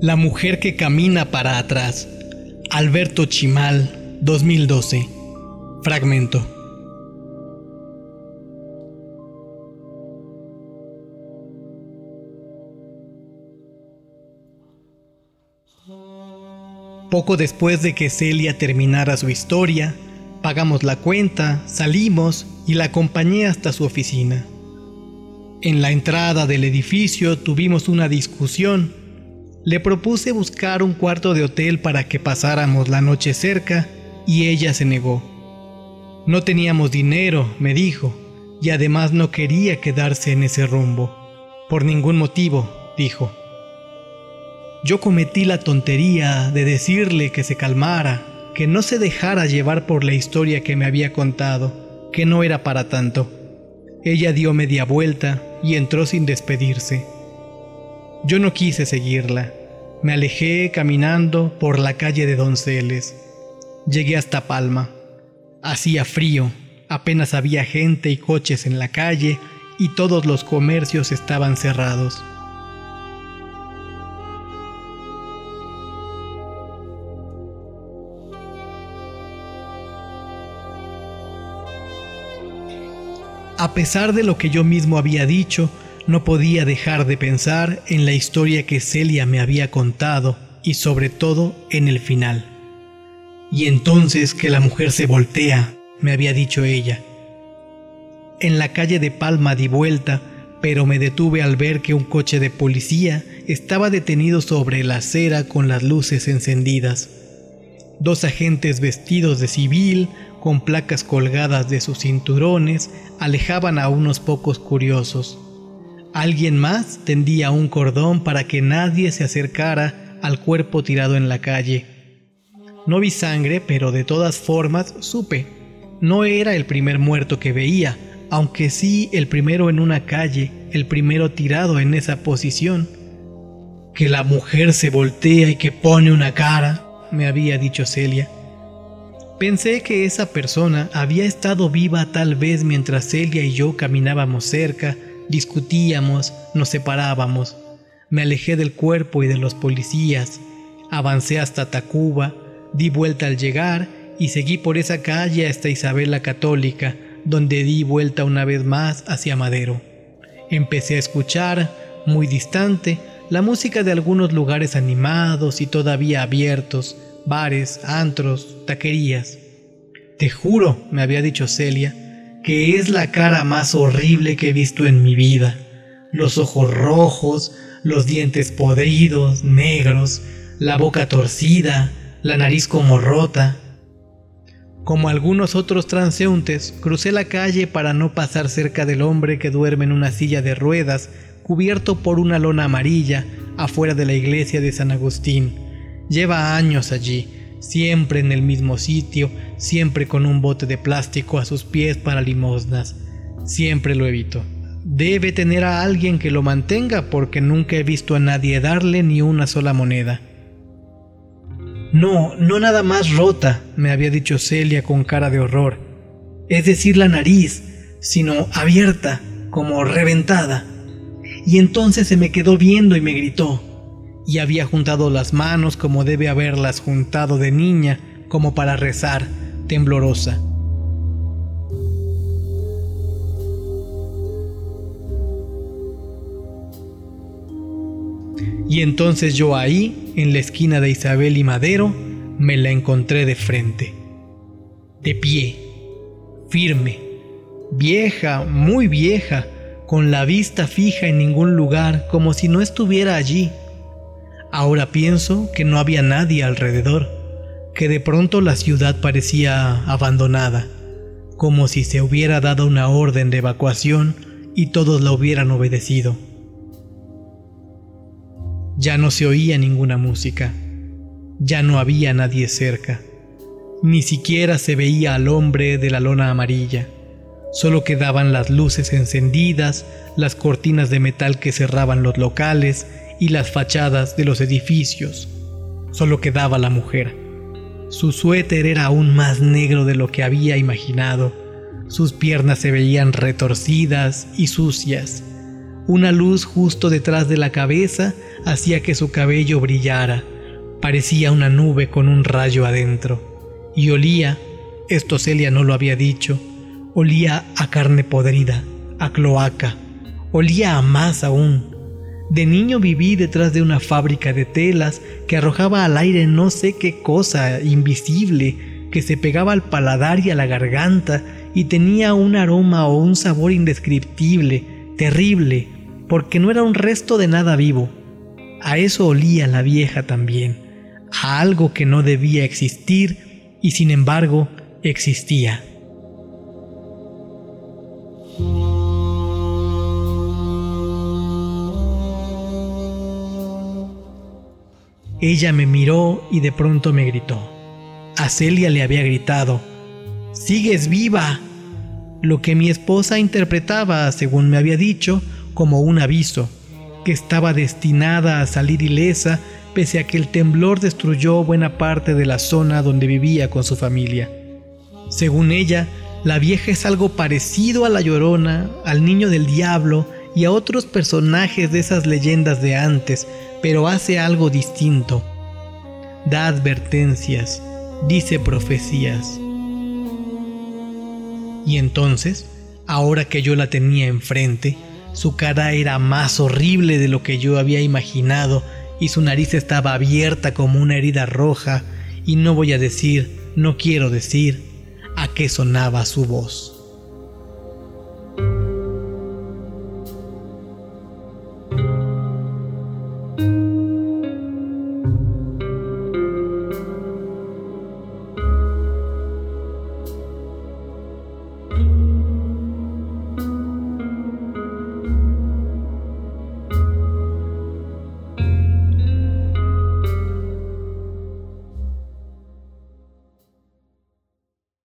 La mujer que camina para atrás. Alberto Chimal, 2012. Fragmento. Poco después de que Celia terminara su historia, pagamos la cuenta, salimos y la acompañé hasta su oficina. En la entrada del edificio tuvimos una discusión le propuse buscar un cuarto de hotel para que pasáramos la noche cerca y ella se negó. No teníamos dinero, me dijo, y además no quería quedarse en ese rumbo. Por ningún motivo, dijo. Yo cometí la tontería de decirle que se calmara, que no se dejara llevar por la historia que me había contado, que no era para tanto. Ella dio media vuelta y entró sin despedirse. Yo no quise seguirla. Me alejé caminando por la calle de Donceles. Llegué hasta Palma. Hacía frío, apenas había gente y coches en la calle y todos los comercios estaban cerrados. A pesar de lo que yo mismo había dicho, no podía dejar de pensar en la historia que Celia me había contado y sobre todo en el final. Y entonces que la mujer se voltea, me había dicho ella. En la calle de Palma di vuelta, pero me detuve al ver que un coche de policía estaba detenido sobre la acera con las luces encendidas. Dos agentes vestidos de civil, con placas colgadas de sus cinturones, alejaban a unos pocos curiosos. Alguien más tendía un cordón para que nadie se acercara al cuerpo tirado en la calle. No vi sangre, pero de todas formas supe. No era el primer muerto que veía, aunque sí el primero en una calle, el primero tirado en esa posición. Que la mujer se voltea y que pone una cara, me había dicho Celia. Pensé que esa persona había estado viva tal vez mientras Celia y yo caminábamos cerca Discutíamos, nos separábamos. Me alejé del cuerpo y de los policías. Avancé hasta Tacuba, di vuelta al llegar y seguí por esa calle hasta Isabel la Católica, donde di vuelta una vez más hacia Madero. Empecé a escuchar, muy distante, la música de algunos lugares animados y todavía abiertos, bares, antros, taquerías. Te juro, me había dicho Celia, que es la cara más horrible que he visto en mi vida. Los ojos rojos, los dientes podridos, negros, la boca torcida, la nariz como rota. Como algunos otros transeúntes, crucé la calle para no pasar cerca del hombre que duerme en una silla de ruedas, cubierto por una lona amarilla, afuera de la iglesia de San Agustín. Lleva años allí, siempre en el mismo sitio, siempre con un bote de plástico a sus pies para limosnas. Siempre lo evito. Debe tener a alguien que lo mantenga porque nunca he visto a nadie darle ni una sola moneda. No, no nada más rota, me había dicho Celia con cara de horror. Es decir, la nariz, sino abierta, como reventada. Y entonces se me quedó viendo y me gritó y había juntado las manos como debe haberlas juntado de niña, como para rezar, temblorosa. Y entonces yo ahí, en la esquina de Isabel y Madero, me la encontré de frente, de pie, firme, vieja, muy vieja, con la vista fija en ningún lugar, como si no estuviera allí, Ahora pienso que no había nadie alrededor, que de pronto la ciudad parecía abandonada, como si se hubiera dado una orden de evacuación y todos la hubieran obedecido. Ya no se oía ninguna música, ya no había nadie cerca, ni siquiera se veía al hombre de la lona amarilla, solo quedaban las luces encendidas, las cortinas de metal que cerraban los locales y las fachadas de los edificios. Solo quedaba la mujer. Su suéter era aún más negro de lo que había imaginado. Sus piernas se veían retorcidas y sucias. Una luz justo detrás de la cabeza hacía que su cabello brillara. Parecía una nube con un rayo adentro. Y olía, esto Celia no lo había dicho, olía a carne podrida, a cloaca, olía a más aún. De niño viví detrás de una fábrica de telas que arrojaba al aire no sé qué cosa invisible que se pegaba al paladar y a la garganta y tenía un aroma o un sabor indescriptible, terrible, porque no era un resto de nada vivo. A eso olía la vieja también, a algo que no debía existir y sin embargo existía. Ella me miró y de pronto me gritó. A Celia le había gritado, ¡Sigues viva! Lo que mi esposa interpretaba, según me había dicho, como un aviso, que estaba destinada a salir ilesa pese a que el temblor destruyó buena parte de la zona donde vivía con su familia. Según ella, la vieja es algo parecido a la llorona, al niño del diablo y a otros personajes de esas leyendas de antes, pero hace algo distinto. Da advertencias, dice profecías. Y entonces, ahora que yo la tenía enfrente, su cara era más horrible de lo que yo había imaginado y su nariz estaba abierta como una herida roja y no voy a decir, no quiero decir, a qué sonaba su voz.